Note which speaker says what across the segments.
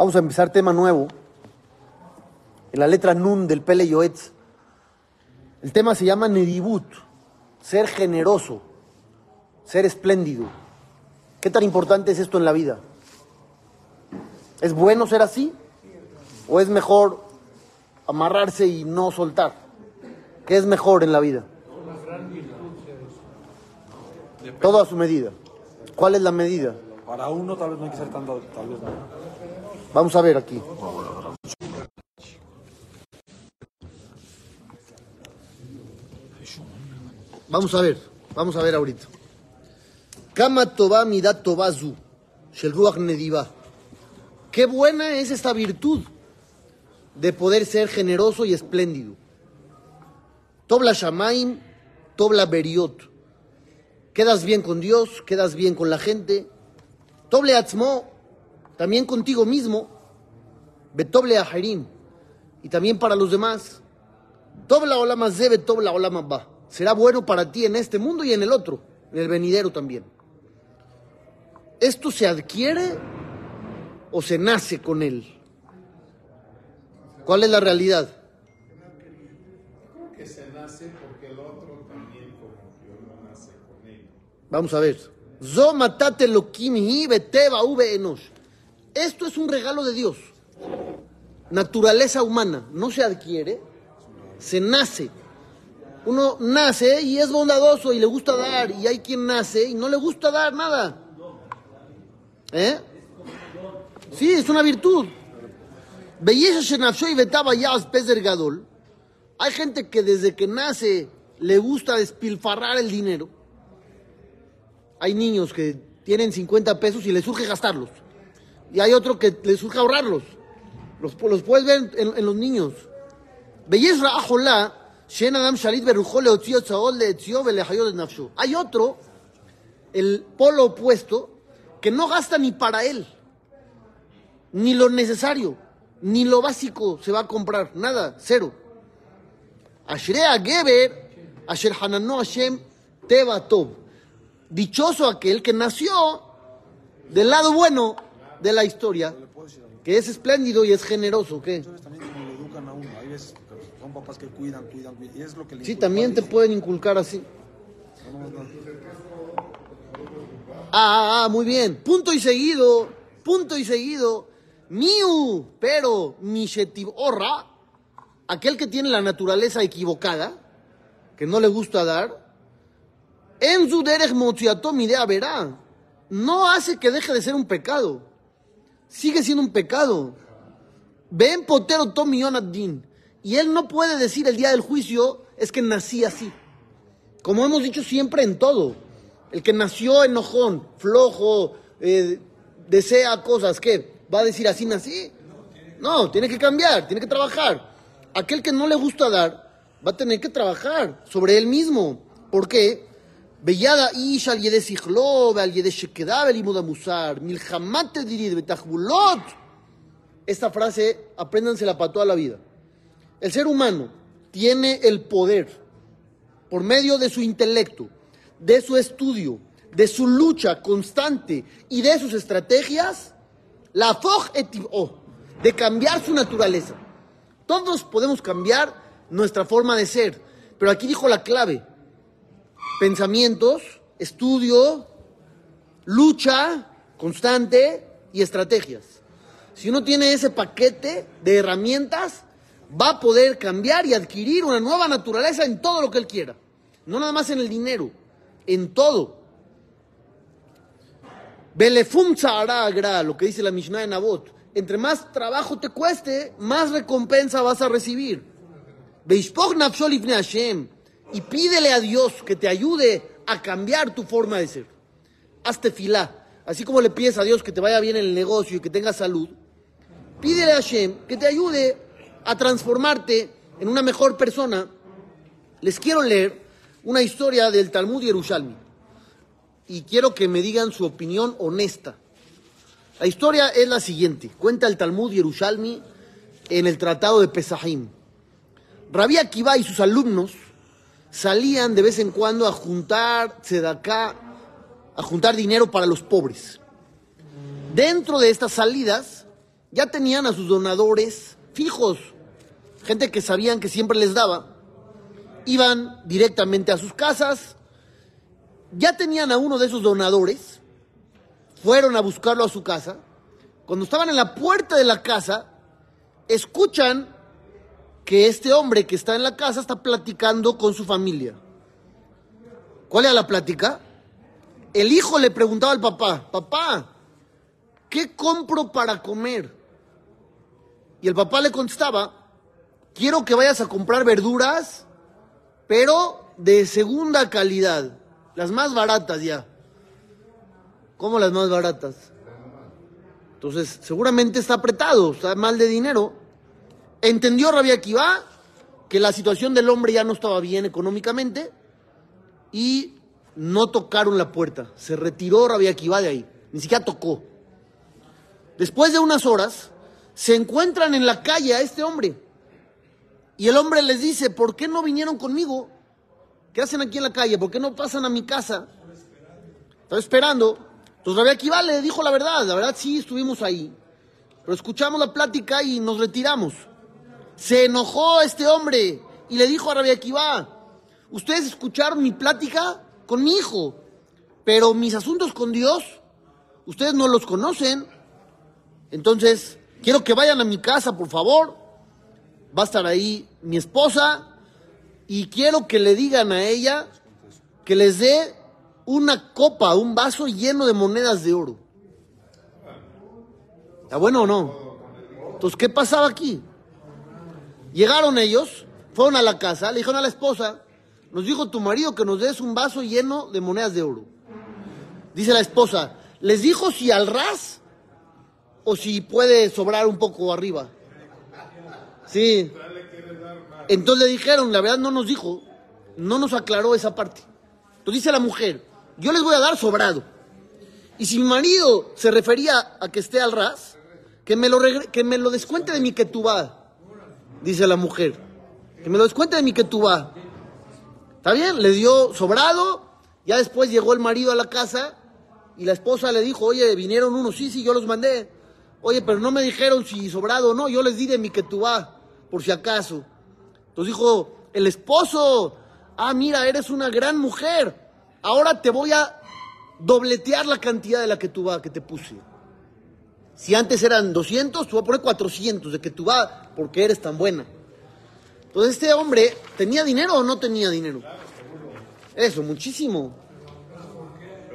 Speaker 1: Vamos a empezar tema nuevo. En la letra Nun del Pele Yoetz. El tema se llama Nedibut, ser generoso, ser espléndido. ¿Qué tan importante es esto en la vida? ¿Es bueno ser así? ¿O es mejor amarrarse y no soltar? ¿Qué es mejor en la vida? Todo a su medida. ¿Cuál es la medida?
Speaker 2: Para uno tal vez no hay que ser tanto, tal.
Speaker 1: Vamos a ver aquí. Vamos a ver, vamos a ver ahorita. Kama toba midat tobazu, shel ruach nediva. Qué buena es esta virtud de poder ser generoso y espléndido. Tobla shamaim, tobla beriot. Quedas bien con Dios, quedas bien con la gente. Toble atzmo, también contigo mismo. Betoble aharim, y también para los demás. Tobla olama zebe, tobla olama ba. Será bueno para ti en este mundo y en el otro, en el venidero también. ¿Esto se adquiere o se nace con él? ¿Cuál es la realidad?
Speaker 3: que se nace porque el otro también como uno nace con él.
Speaker 1: Vamos a ver. Zo matate lokim hi beteba ube enosh. Esto es un regalo de Dios. Naturaleza humana. No se adquiere, se nace. Uno nace y es bondadoso y le gusta dar. Y hay quien nace y no le gusta dar nada. ¿Eh? Sí, es una virtud. Belleza y betaba gadol. Hay gente que desde que nace le gusta despilfarrar el dinero. Hay niños que tienen 50 pesos y les surge gastarlos. Y hay otro que les surge ahorrarlos. Los, los puedes ver en, los niños. Hay otro, el polo opuesto, que no gasta ni para él. Ni lo necesario. Ni lo básico se va a comprar. Nada, cero. Geber, Asher Hanano Hashem Teva Tov. Dichoso aquel que nació del lado bueno de la historia, que es espléndido y es generoso. ¿qué?
Speaker 2: Que son papás que cuidan, cuidan, cuidan. Y es lo que le
Speaker 1: Sí, también te pueden inculcar así. Ah, ah, ah, muy bien. Punto y seguido, punto y seguido. Miu, pero Mishetiv Orra, aquel que tiene la naturaleza equivocada, que no le gusta dar, en su derech verá, no hace que deje de ser un pecado. Sigue siendo un pecado. Ven potero tom din. Y él no puede decir el día del juicio, es que nací así. Como hemos dicho siempre en todo. El que nació enojón, flojo, eh, desea cosas, ¿qué? ¿Va a decir así nací? No, tiene que cambiar, tiene que trabajar. Aquel que no le gusta dar, va a tener que trabajar sobre él mismo. ¿Por qué? Ish al yede sichlo, al yede shekedab el imud musar, milhamate dirid betachbulot. Esta frase, apréndansela para toda la vida. El ser humano tiene el poder por medio de su intelecto, de su estudio, de su lucha constante y de sus estrategias, la foj etivó, de cambiar su naturaleza. Todos podemos cambiar nuestra forma de ser, pero aquí dijo la clave, pensamientos, estudio, lucha constante y estrategias. Si uno tiene ese paquete de herramientas, va a poder cambiar y adquirir una nueva naturaleza en todo lo que él quiera. No nada más en el dinero, en todo. Belefum agra, lo que dice la Mishnah de Nabot. Entre más trabajo te cueste, más recompensa vas a recibir. Beishpoch nafsho lifnei Hashem. Y pídele a Dios que te ayude a cambiar tu forma de ser. Hazte filá. Así como le pides a Dios que te vaya bien en el negocio y que tengas salud, pídele a Hashem que te ayude a transformarte en una mejor persona. Les quiero leer una historia del Talmud Yerushalmi y quiero que me digan su opinión honesta. La historia es la siguiente. Cuenta el Talmud Yerushalmi en el Tratado de Pesahim. Rabí Akiva y sus alumnos salían de vez en cuando a juntar tzedaká, a juntar dinero para los pobres. Dentro de estas salidas ya tenían a sus donadores fijos, gente que sabían que siempre les daba, iban directamente a sus casas, ya tenían a uno de esos donadores, fueron a buscarlo a su casa, cuando estaban en la puerta de la casa, escuchan que este hombre que está en la casa está platicando con su familia. ¿Cuál era la plática? El hijo le preguntaba al papá, papá, ¿qué compro para comer? Y el papá le contestaba, quiero que vayas a comprar verduras, pero de segunda calidad, las más baratas ya. ¿Cómo las más baratas? Entonces, seguramente está apretado, está mal de dinero. Entendió Rabia Akiva que la situación del hombre ya no estaba bien económicamente y no tocaron la puerta. Se retiró Rabia Akiva de ahí, ni siquiera tocó. Después de unas horas, se encuentran en la calle a este hombre. Y el hombre les dice, ¿por qué no vinieron conmigo? ¿Qué hacen aquí en la calle? ¿Por qué no pasan a mi casa? Estaba esperando. Entonces Rabia Akiva le dijo la verdad. La verdad sí, estuvimos ahí. Pero escuchamos la plática y nos retiramos. Se enojó este hombre y le dijo a Rabia Akiva, ustedes escucharon mi plática con mi hijo, pero mis asuntos con Dios, ustedes no los conocen. Entonces, quiero que vayan a mi casa, por favor. Va a estar ahí mi esposa y quiero que le digan a ella que les dé una copa, un vaso lleno de monedas de oro. ¿Está bueno o no? Entonces, ¿qué pasaba aquí? Llegaron ellos, fueron a la casa, le dijeron a la esposa, nos dijo tu marido que nos des un vaso lleno de monedas de oro. Dice la esposa, les dijo si al ras o si puede sobrar un poco arriba. Sí. Entonces le dijeron, la verdad no nos dijo, no nos aclaró esa parte. Entonces dice la mujer, yo les voy a dar sobrado. Y si mi marido se refería a que esté al ras, que me lo, que me lo descuente de mi ketubá, dice la mujer. Que me lo descuente de mi ketubá. ¿Está bien? Le dio sobrado, ya después llegó el marido a la casa y la esposa le dijo, oye, vinieron unos, sí, sí, yo los mandé. Oye, pero no me dijeron si sobrado o no, yo les di de mi ketubá, por si acaso. Entonces dijo, el esposo, ah, mira, eres una gran mujer, ahora te voy a dobletear la cantidad de la va que te puse. Si antes eran 200, te voy a poner 400 de que tú va porque eres tan buena. Entonces este hombre, ¿tenía dinero o no tenía dinero? Eso, muchísimo.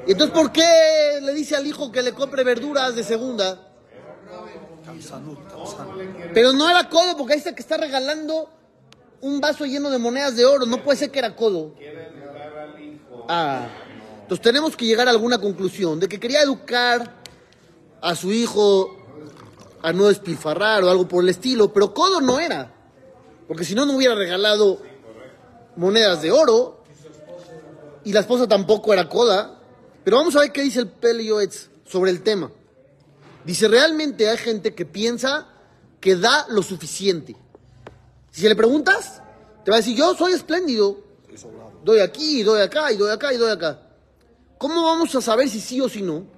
Speaker 1: ¿Y entonces por qué le dice al hijo que le compre verduras de segunda? Pero no era codo, porque ahí está que está regalando un vaso lleno de monedas de oro. No puede ser que era codo. Ah. Entonces tenemos que llegar a alguna conclusión de que quería educar a su hijo a no despilfarrar o algo por el estilo, pero codo no era. Porque si no, no hubiera regalado monedas de oro. Y la esposa tampoco era coda. Pero vamos a ver qué dice el Pelioetz sobre el tema. Dice, realmente hay gente que piensa que da lo suficiente. Si le preguntas, te va a decir, yo soy espléndido. Doy aquí, doy acá, y doy acá, y doy acá. ¿Cómo vamos a saber si sí o si no?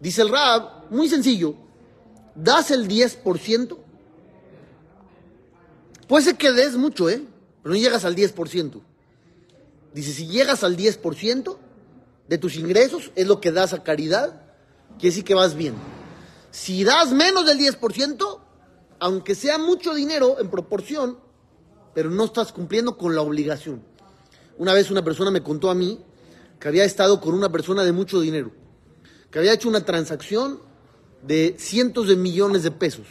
Speaker 1: Dice el Rab, muy sencillo, das el 10%. Puede ser que des mucho, ¿eh? Pero no llegas al 10%. Dice, si llegas al 10% de tus ingresos, es lo que das a caridad, quiere decir que vas bien. Si das menos del 10%, aunque sea mucho dinero en proporción, pero no estás cumpliendo con la obligación. Una vez una persona me contó a mí que había estado con una persona de mucho dinero, que había hecho una transacción de cientos de millones de pesos.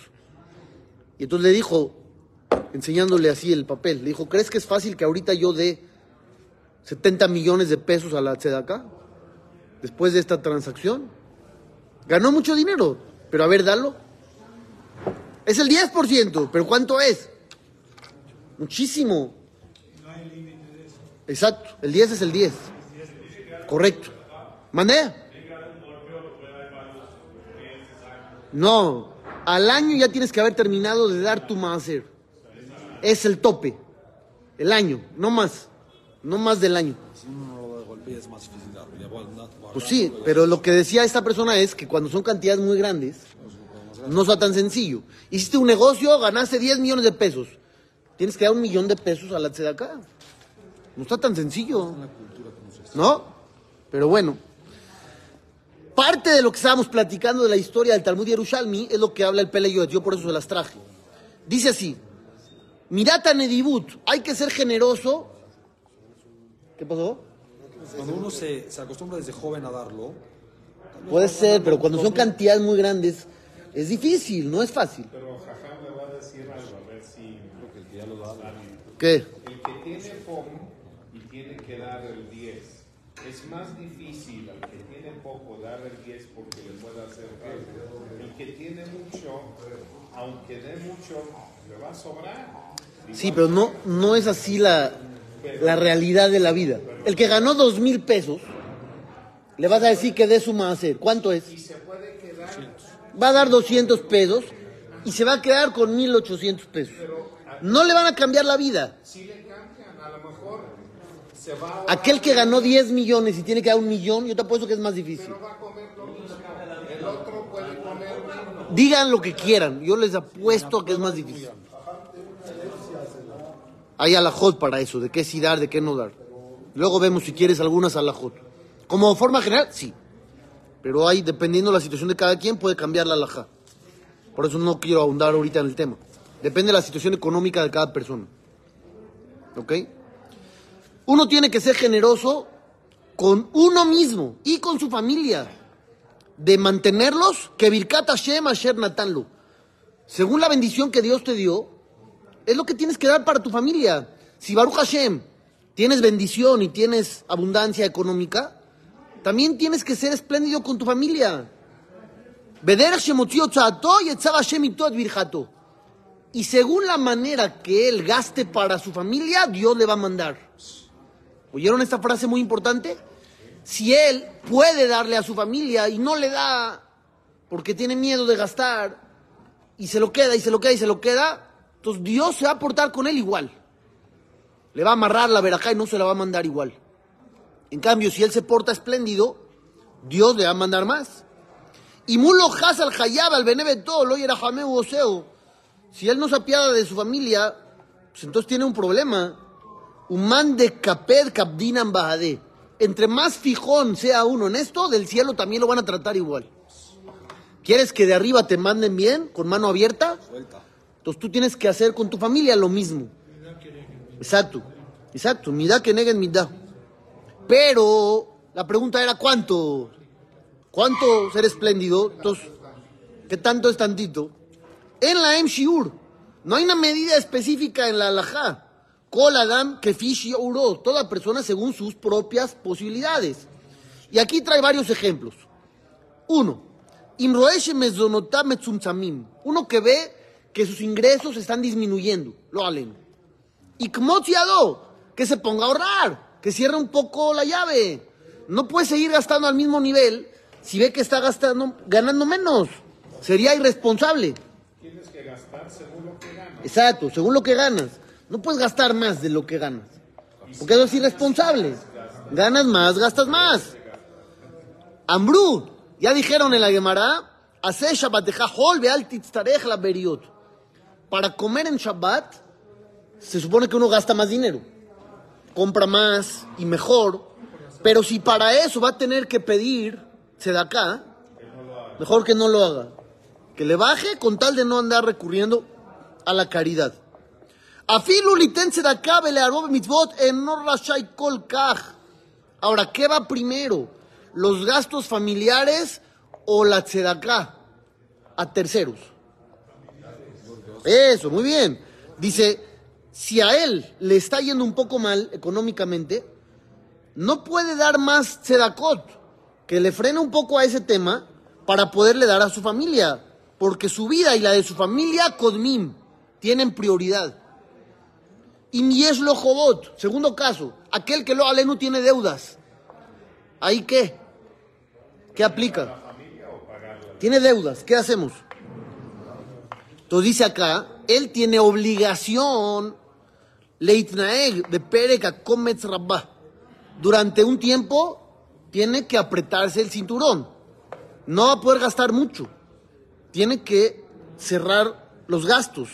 Speaker 1: Y entonces le dijo, enseñándole así el papel, le dijo, ¿crees que es fácil que ahorita yo dé 70 millones de pesos a la Tzedakah después de esta transacción? Ganó mucho dinero, pero a ver, dalo. Es el 10%, pero ¿cuánto es? Muchísimo. Exacto, el 10 es el 10. Correcto. ¿Mandé? No, al año ya tienes que haber terminado de dar tu máser. Es el tope. El año, no más. No más del año. Pues sí, pero lo que decía esta persona es que cuando son cantidades muy grandes, No está tan sencillo. Hiciste un negocio, ganaste 10 millones de pesos. Tienes que dar un millón de pesos a la acá. No está tan sencillo. ¿No? Pero bueno. Parte de lo que estábamos platicando de la historia del Talmud Yerushalmi es lo que habla el Peleyoet. Yo por eso se las traje. Dice así. Mirata Nedibut. Hay que ser generoso. ¿Qué pasó?
Speaker 2: Cuando uno se, se acostumbra desde joven a darlo,
Speaker 1: Puede ser, pero cuando son cantidades muy grandes es difícil, no es fácil.
Speaker 3: Pero Jajam le va a decir algo, a ver si
Speaker 1: ¿Qué?
Speaker 3: el que tiene y tiene que dar el 10, es más difícil al que tiene poco dar el 10 porque le puede hacer bien. El que tiene mucho, aunque dé mucho, le va a sobrar.
Speaker 1: Sí, pero no, no es así la, la realidad de la vida. El que ganó dos mil pesos, le vas a decir que dé su hacer. ¿Cuánto es?
Speaker 3: Y se puede quedar,
Speaker 1: Va a dar 200 pesos y se va a quedar con 1800 pesos. No le van a cambiar la vida.
Speaker 3: si le cambian, a lo mejor se va a ahorrar,
Speaker 1: Aquel que ganó 10 millones y tiene que dar un millón, yo te apuesto que es más difícil. Digan lo que quieran, yo les apuesto a que es más difícil. Hay alajot para eso, de qué sí dar, de qué no dar. Luego vemos si quieres algunas alajot. Como forma general, sí. Pero hay, dependiendo de la situación de cada quien, puede cambiar la alajá. Por eso no quiero ahondar ahorita en el tema. Depende de la situación económica de cada persona. ¿Ok? Uno tiene que ser generoso con uno mismo y con su familia. De mantenerlos, que Birkat Hashem Asher Natanlu. Según la bendición que Dios te dio, es lo que tienes que dar para tu familia. Si Baruch Hashem tienes bendición y tienes abundancia económica, también tienes que ser espléndido con tu familia. Y según la manera que él gaste para su familia, Dios le va a mandar. ¿Oyeron esta frase muy importante? Si él puede darle a su familia y no le da porque tiene miedo de gastar y se lo queda y se lo queda y se lo queda, entonces Dios se va a portar con él igual. Le va a amarrar la verajá y no se la va a mandar igual. En cambio, si él se porta espléndido, Dios le va a mandar más. Y mulo al hayab al beneveto lo yerajameu oseo. Si él no se apiada de su familia, pues entonces tiene un problema. Human de kaped kapdinan bahade. Entre más fijón sea uno en esto, del cielo también lo van a tratar igual. ¿Quieres que de arriba te manden bien, con mano abierta?
Speaker 2: suelta.
Speaker 1: Entonces tú tienes que hacer con tu familia lo mismo. Exacto, exacto. Midá que neguen midá. Pero la pregunta era cuánto. ¿Cuánto ser espléndido? Entonces, ¿qué tanto es tantito? En la M Shiur, no hay una medida específica en la halajá. Kol Adam que uro, toda persona según sus propias posibilidades. Y aquí trae varios ejemplos. Uno, Imroeshe mezonotam metzumtzamim. Uno que ve que sus ingresos están disminuyendo. Lo alen. Y que se ponga a ahorrar, que cierre un poco la llave. No puede seguir gastando al mismo nivel si ve que está gastando, ganando menos. Sería irresponsable.
Speaker 3: Tienes que gastar según lo que ganas.
Speaker 1: Exacto, según lo que ganas. No puedes gastar más de lo que ganas. Porque eso es irresponsable. Ganas más, gastas más. Ambrú, ya dijeron en la Gemara, hace Shabbateja hol veal titztarech la beriot. Para comer en Shabbat, se supone que uno gasta más dinero. Compra más y mejor. Pero si para eso va a tener que pedir acá, mejor que no lo haga. Que le baje con tal de no andar recurriendo a la caridad. Afilu liten mitzvot kol. Ahora, ¿qué va primero? ¿Los gastos familiares o la tzedaká? A terceros. Eso, muy bien. Dice, si a él le está yendo un poco mal económicamente, no puede dar más tzedakot, que le frene un poco a ese tema para poderle dar a su familia, porque su vida y la de su familia, Kodmim, tienen prioridad. Y Mies lo jobot, segundo caso, aquel que lo aleno tiene deudas. ¿Ahí qué? ¿Qué aplica? Tiene deudas, ¿qué hacemos? Entonces dice acá, él tiene obligación, leitnaeg, de pereka kometz rabbah. Durante un tiempo tiene que apretarse el cinturón. No va a poder gastar mucho. tiene que cerrar los gastos.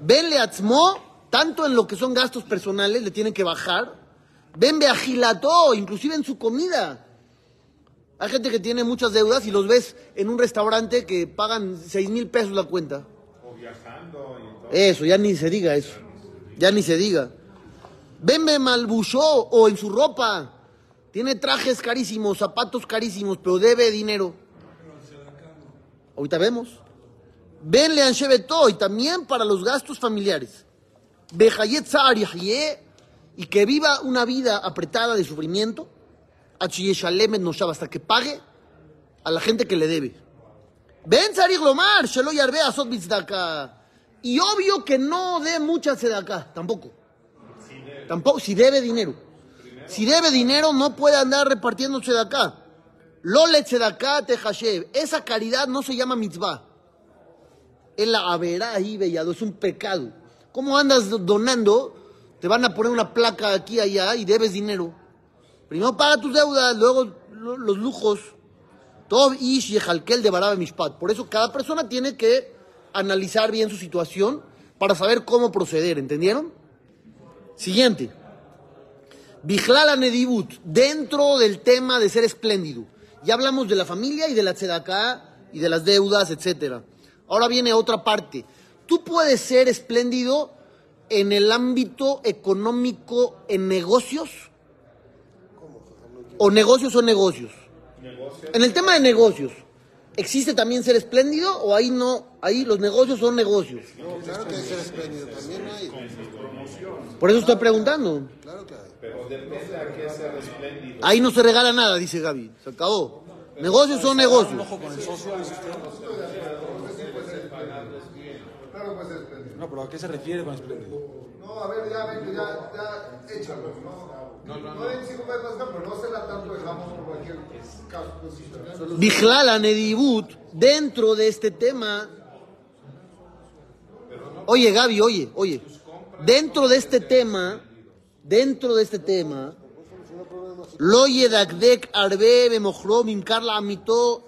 Speaker 1: Venle atzmo, tanto en lo que son gastos personales, le tienen que bajar. Ven agilató, inclusive en su comida. Hay gente que tiene muchas deudas y los ves en un restaurante que pagan seis mil pesos la cuenta.
Speaker 3: O viajando y todo.
Speaker 1: Eso, ya ni se diga eso. Ya ni se diga. Venme malbuchó o en su ropa. Tiene trajes carísimos, zapatos carísimos, pero debe dinero. Ahorita vemos. Venle anshevetó y también para los gastos familiares. Y que viva una vida apretada de sufrimiento. Noshav, hasta que pague a la gente que le debe. Ven Lomar. Y obvio que no dé mucha acá, tampoco. Tampoco, si debe dinero. Si debe dinero, no puede andar repartiendo acá. Lole tzedaká tehashev. Esa caridad no se llama mitzvah. Es la haberá ahí, bellado, es un pecado. ¿Cómo andas donando? Te van a poner una placa aquí allá y debes dinero. Primero paga tus deudas, luego lo- los lujos. Tov ish yehalkel de barabe mishpat. Por eso cada persona tiene que analizar bien su situación para saber cómo proceder, ¿entendieron? Siguiente. Bijlala Nedibut, dentro del tema de ser espléndido. Ya hablamos de la familia y de la tzedaká y de las deudas, etc. Ahora viene otra parte. Tú puedes ser espléndido en el ámbito económico, en negocios. O negocios o negocios. En el tema de negocios, ¿existe también ser espléndido o ahí no? Ahí los negocios son negocios.
Speaker 4: Claro que hay que ser espléndido, también hay.
Speaker 1: Por eso estoy preguntando.
Speaker 4: Claro que hay.
Speaker 3: Pero depende a qué ser espléndido.
Speaker 1: Ahí no se regala nada, dice Gaby. Se acabó. Negocios son negocios.
Speaker 2: Ojo con el socio, usted. No, pero ¿a qué se refiere con espléndido?
Speaker 5: No, a ver, ya, ya, ya, échalo, ¿no? No, no, no. den cinco pesos, pero no se la tanto, digamos, por cualquier caso. pues.
Speaker 1: Bijlala Nedibut, dentro de este tema. Oye, Gaby, oye, oye. Dentro de este tema, dentro de este tema, lo yedakdek arbe bemochro mimkar la amito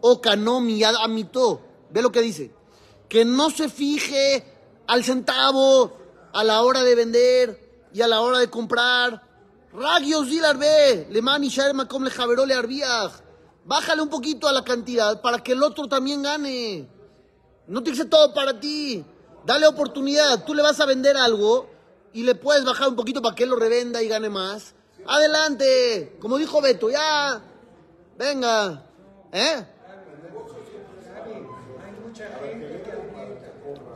Speaker 1: o kano miyad amito. Ve lo que dice. Que no se fije al centavo a la hora de vender y a la hora de comprar. Ragios dil arbe, le man ishaer makom le javeró le arbiaj. Bájale un poquito a la cantidad para que el otro también gane. No te dice todo para ti. Dale oportunidad. Tú le vas a vender algo y le puedes bajar un poquito para que él lo revenda y gane más. Adelante. Como dijo Beto, ya. Venga. ¿Eh?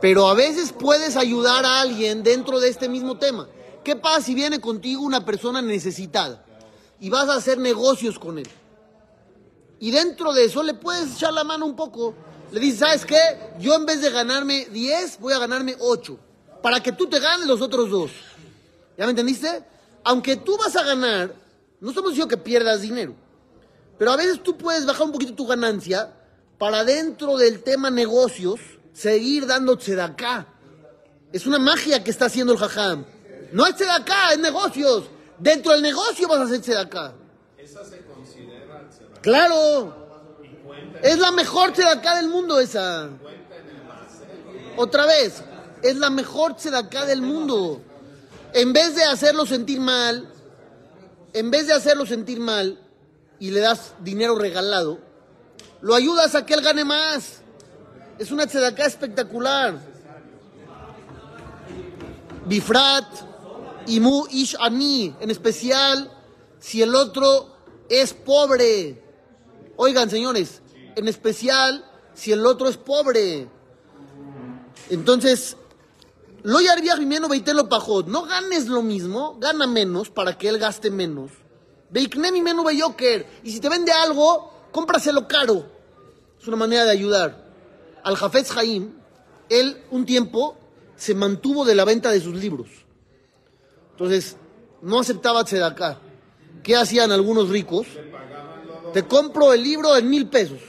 Speaker 1: Pero a veces puedes ayudar a alguien dentro de este mismo tema. ¿Qué pasa si viene contigo una persona necesitada y vas a hacer negocios con él? Y dentro de eso le puedes echar la mano un poco. Le dices, ¿sabes qué? Yo en vez de ganarme 10, voy a ganarme 8. Para que tú te ganes los otros dos. ¿Ya me entendiste? Aunque tú vas a ganar, no estamos diciendo que pierdas dinero. Pero a veces tú puedes bajar un poquito tu ganancia para dentro del tema negocios seguir dando acá. Es una magia que está haciendo el jajam. No es acá, es negocios. Dentro del negocio vas a hacer acá.
Speaker 3: Esa se considera tzedakah.
Speaker 1: Claro. Es la mejor acá del mundo esa. Otra vez, es la mejor acá del mundo. En vez de hacerlo sentir mal, en vez de hacerlo sentir mal y le das dinero regalado, lo ayudas a que él gane más. Es una acá espectacular. Bifrat, Imu Ish Ani, en especial si el otro es pobre. Oigan, señores, en especial si el otro es pobre. Entonces, lo yarbiach mimeno veitelo pajot. No ganes lo mismo, gana menos para que él gaste menos. Veikne beyoker. Y si te vende algo, cómpraselo caro. Es una manera de ayudar. Al Jafetz Haim, él un tiempo se mantuvo de la venta de sus libros. Entonces, no aceptaba tzedaká. ¿Qué hacían algunos ricos? Te compro el libro en mil pesos,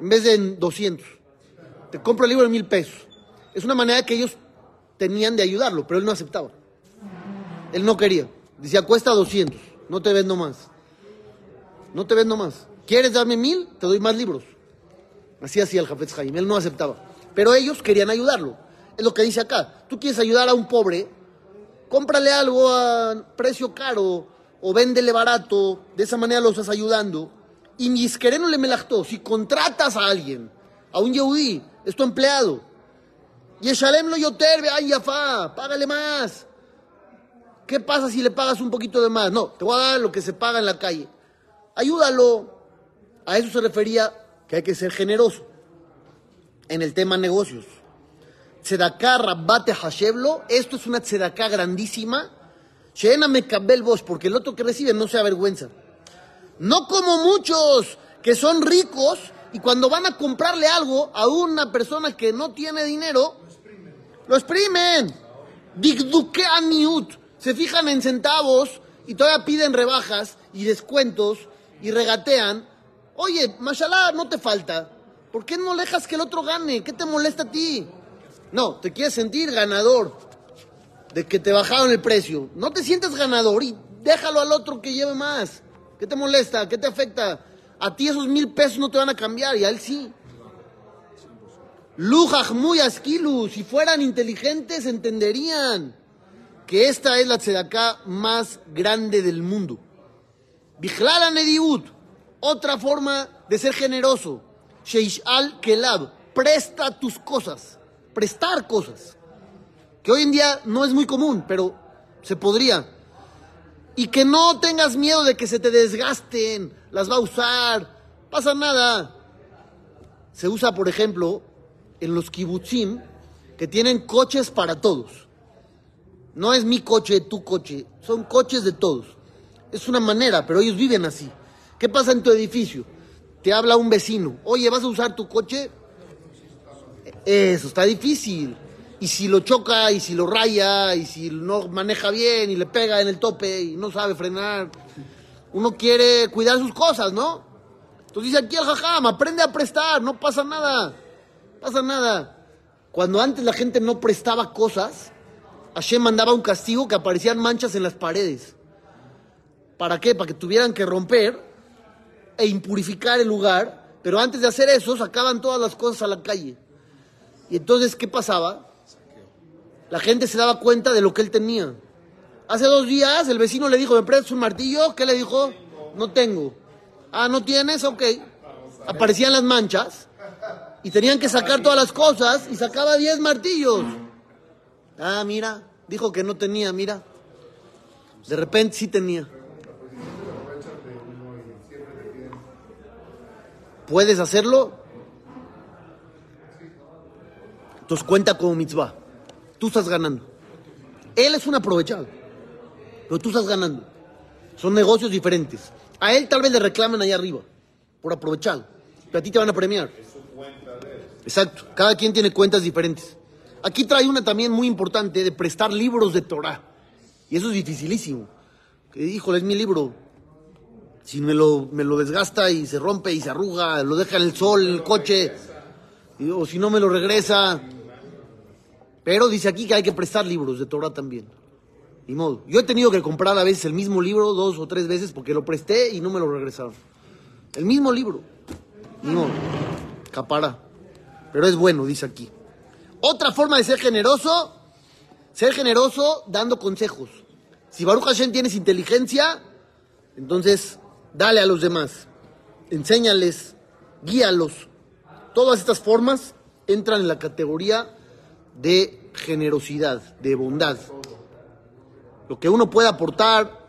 Speaker 1: en vez de en 200. Te compro el libro en mil pesos. Es una manera que ellos tenían de ayudarlo, pero él no aceptaba. Él no quería. Decía, cuesta 200, no te vendo más. No te vendo más. ¿Quieres darme mil? Te doy más libros. Así hacía el Jafetz Haim, él no aceptaba. Pero ellos querían ayudarlo. Es lo que dice acá. Tú quieres ayudar a un pobre, cómprale algo a precio caro o véndele barato, de esa manera lo estás ayudando. Y misquereno le melactó, si contratas a alguien, a un Yehudí, es tu empleado, y lo yoter, ay yafa, págale más. ¿Qué pasa si le pagas un poquito de más? No, te voy a dar lo que se paga en la calle. Ayúdalo. A eso se refería que hay que ser generoso en el tema negocios. Tzedaká Rabbate Hasheblo, esto es una tzedaká grandísima. Sheena Mekabel vos, porque el otro que recibe no se avergüenza. No como muchos que son ricos y cuando van a comprarle algo a una persona que no tiene dinero, lo exprimen. Digduke aniut. Se fijan en centavos y todavía piden rebajas y descuentos y regatean. Oye, mashallah, no te falta. ¿Por qué no dejas que el otro gane? ¿Qué te molesta a ti? No, te quieres sentir ganador de que te bajaron el precio. No te sientas ganador y déjalo al otro que lleve más. ¿Qué te molesta? ¿Qué te afecta? A ti esos mil pesos no te van a cambiar y a él sí. Lujaj muy si fueran inteligentes entenderían que esta es la tzedaká más grande del mundo. Bijlala Nediut, otra forma de ser generoso. Sheishal Kelab, presta tus cosas, prestar cosas. Que hoy en día no es muy común, pero se podría. Y que no tengas miedo de que se te desgasten, las va a usar, pasa nada. Se usa, por ejemplo, en los kibutzim, que tienen coches para todos. No es mi coche, tu coche, son coches de todos. Es una manera, pero ellos viven así. ¿Qué pasa en tu edificio? Te habla un vecino, oye, ¿vas a usar tu coche? Eso, está difícil. Y si lo choca, y si lo raya, y si no maneja bien, y le pega en el tope, y no sabe frenar, uno quiere cuidar sus cosas, ¿no? Entonces dice aquí el jajam, aprende a prestar, no pasa nada, pasa nada. Cuando antes la gente no prestaba cosas, Hashem mandaba un castigo que aparecían manchas en las paredes. ¿Para qué? Para que tuvieran que romper e impurificar el lugar, pero antes de hacer eso sacaban todas las cosas a la calle. Y entonces, ¿qué pasaba? La gente se daba cuenta de lo que él tenía. Hace dos días el vecino le dijo, ¿me prestas un martillo? ¿Qué le dijo? No tengo. Ah, ¿no tienes? Ok. Aparecían las manchas y tenían que sacar todas las cosas y sacaba 10 martillos. Ah, mira, dijo que no tenía, mira. De repente sí tenía. ¿Puedes hacerlo? Entonces cuenta como mitzvah. Tú estás ganando. Él es un aprovechado, pero tú estás ganando. Son negocios diferentes. A él tal vez le reclamen allá arriba, por aprovechado. Pero a ti te van a premiar. Exacto. Cada quien tiene cuentas diferentes. Aquí trae una también muy importante de prestar libros de Torah. Y eso es dificilísimo. Que, híjole, es mi libro. Si me lo, me lo desgasta y se rompe y se arruga, lo deja en el sol, en el coche, o si no me lo regresa. Pero dice aquí que hay que prestar libros de Torah también. Ni modo. Yo he tenido que comprar a veces el mismo libro dos o tres veces porque lo presté y no me lo regresaron. El mismo libro. Ni modo. Capara. Pero es bueno, dice aquí. Otra forma de ser generoso, ser generoso dando consejos. Si Baruch Hashem tienes inteligencia, entonces dale a los demás, enséñales, guíalos. Todas estas formas entran en la categoría de generosidad, de bondad. Lo que uno puede aportar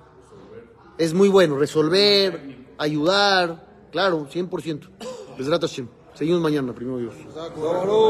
Speaker 1: es muy bueno, resolver, ayudar, claro, 100%. Besrat Hashem. Seguimos mañana, primero Dios.